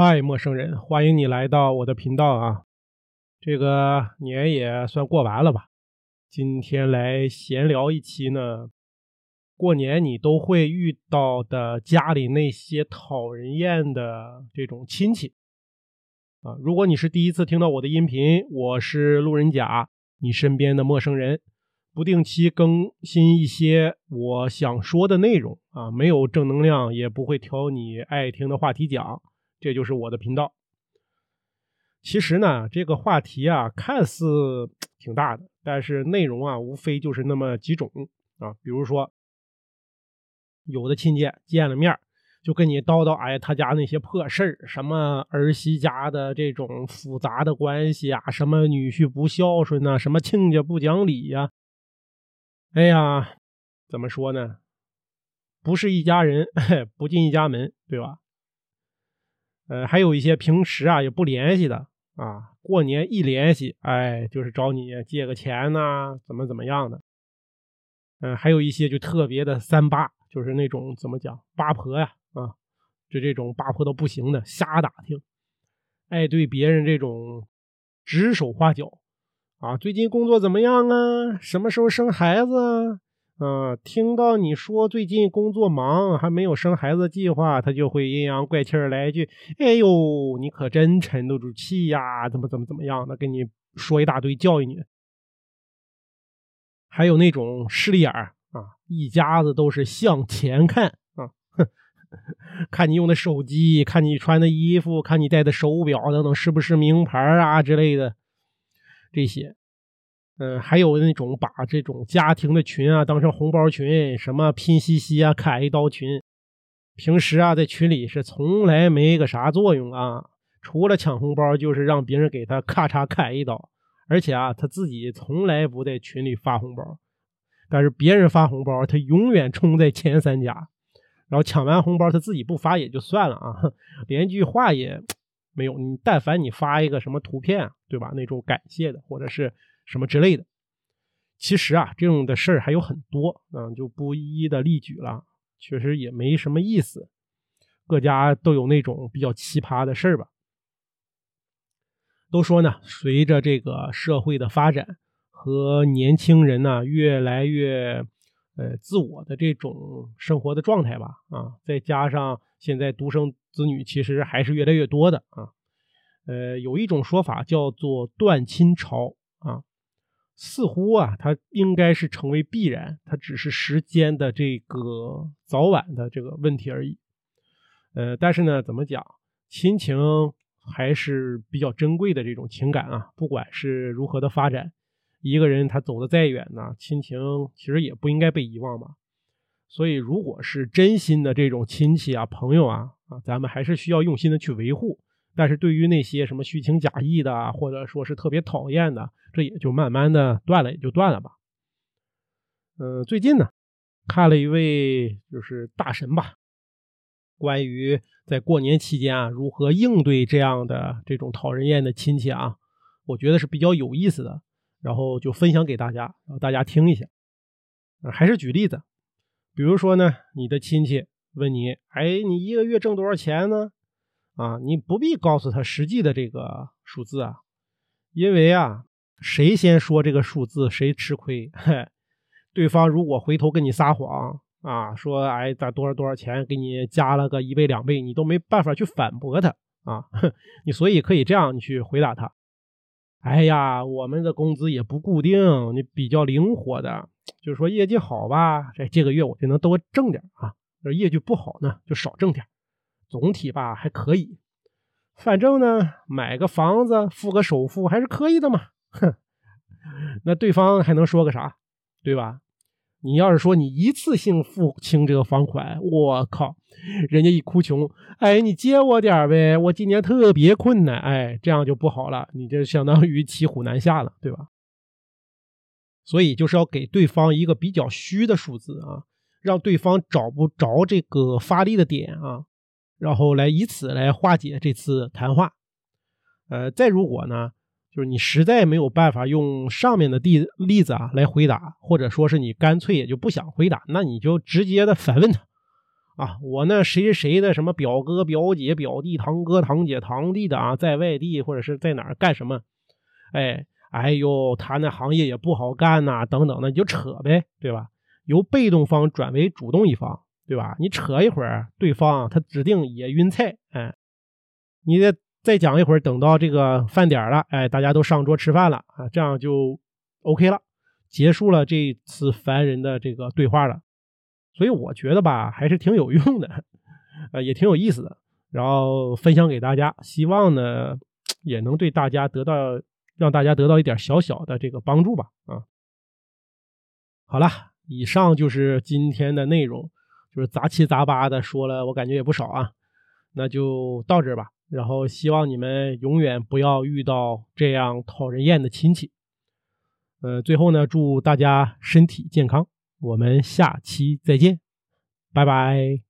嗨，陌生人，欢迎你来到我的频道啊！这个年也算过完了吧？今天来闲聊一期呢。过年你都会遇到的家里那些讨人厌的这种亲戚啊。如果你是第一次听到我的音频，我是路人甲，你身边的陌生人，不定期更新一些我想说的内容啊，没有正能量，也不会挑你爱听的话题讲。这就是我的频道。其实呢，这个话题啊，看似挺大的，但是内容啊，无非就是那么几种啊。比如说，有的亲戚见了面就跟你叨叨，哎，他家那些破事儿，什么儿媳家的这种复杂的关系啊，什么女婿不孝顺呐，什么亲家不讲理呀。哎呀，怎么说呢？不是一家人，不进一家门，对吧？呃，还有一些平时啊也不联系的啊，过年一联系，哎，就是找你借个钱呐，怎么怎么样的。嗯，还有一些就特别的三八，就是那种怎么讲八婆呀，啊，就这种八婆都不行的，瞎打听，爱对别人这种指手画脚啊，最近工作怎么样啊？什么时候生孩子啊？嗯，听到你说最近工作忙，还没有生孩子计划，他就会阴阳怪气来一句：“哎呦，你可真沉得住气呀！怎么怎么怎么样的，跟你说一大堆教育你。”还有那种势利眼儿啊，一家子都是向前看啊，看你用的手机，看你穿的衣服，看你戴的手表等等是不是名牌啊之类的这些。嗯，还有那种把这种家庭的群啊当成红包群，什么拼夕夕啊、砍一刀群，平时啊在群里是从来没个啥作用啊，除了抢红包就是让别人给他咔嚓砍一刀，而且啊他自己从来不在群里发红包，但是别人发红包他永远冲在前三甲，然后抢完红包他自己不发也就算了啊，连句话也没有。你但凡你发一个什么图片，对吧？那种感谢的或者是。什么之类的，其实啊，这种的事儿还有很多，嗯，就不一一的例举了。确实也没什么意思，各家都有那种比较奇葩的事儿吧。都说呢，随着这个社会的发展和年轻人呢越来越呃自我的这种生活的状态吧，啊，再加上现在独生子女其实还是越来越多的啊，呃，有一种说法叫做断亲潮啊。似乎啊，它应该是成为必然，它只是时间的这个早晚的这个问题而已。呃，但是呢，怎么讲，亲情还是比较珍贵的这种情感啊。不管是如何的发展，一个人他走得再远呢，亲情其实也不应该被遗忘吧。所以，如果是真心的这种亲戚啊、朋友啊啊，咱们还是需要用心的去维护。但是对于那些什么虚情假意的，或者说是特别讨厌的，这也就慢慢的断了，也就断了吧。嗯，最近呢，看了一位就是大神吧，关于在过年期间啊如何应对这样的这种讨人厌的亲戚啊，我觉得是比较有意思的，然后就分享给大家，让大家听一下。还是举例子，比如说呢，你的亲戚问你，哎，你一个月挣多少钱呢？啊，你不必告诉他实际的这个数字啊，因为啊，谁先说这个数字谁吃亏。对方如果回头跟你撒谎啊，说哎，咋多少多少钱给你加了个一倍两倍，你都没办法去反驳他啊。你所以可以这样去回答他：哎呀，我们的工资也不固定，你比较灵活的，就是说业绩好吧，这这个月我就能多挣点啊；业绩不好呢，就少挣点。总体吧还可以，反正呢买个房子付个首付还是可以的嘛。哼，那对方还能说个啥，对吧？你要是说你一次性付清这个房款，我靠，人家一哭穷，哎，你借我点呗，我今年特别困难，哎，这样就不好了，你这相当于骑虎难下了，对吧？所以就是要给对方一个比较虚的数字啊，让对方找不着这个发力的点啊。然后来以此来化解这次谈话，呃，再如果呢，就是你实在没有办法用上面的例例子啊来回答，或者说是你干脆也就不想回答，那你就直接的反问他，啊，我那谁谁谁的什么表哥、表姐、表弟、堂哥、堂姐、堂弟的啊，在外地或者是在哪儿干什么？哎，哎呦，他那行业也不好干呐，等等的，你就扯呗，对吧？由被动方转为主动一方，对吧？你扯一会儿，对方他指定也晕菜，哎，你再再讲一会儿，等到这个饭点了，哎，大家都上桌吃饭了啊，这样就 OK 了，结束了这次烦人的这个对话了。所以我觉得吧，还是挺有用的，呃，也挺有意思的，然后分享给大家，希望呢也能对大家得到，让大家得到一点小小的这个帮助吧，啊，好了。以上就是今天的内容，就是杂七杂八的说了，我感觉也不少啊，那就到这吧。然后希望你们永远不要遇到这样讨人厌的亲戚。呃，最后呢，祝大家身体健康，我们下期再见，拜拜。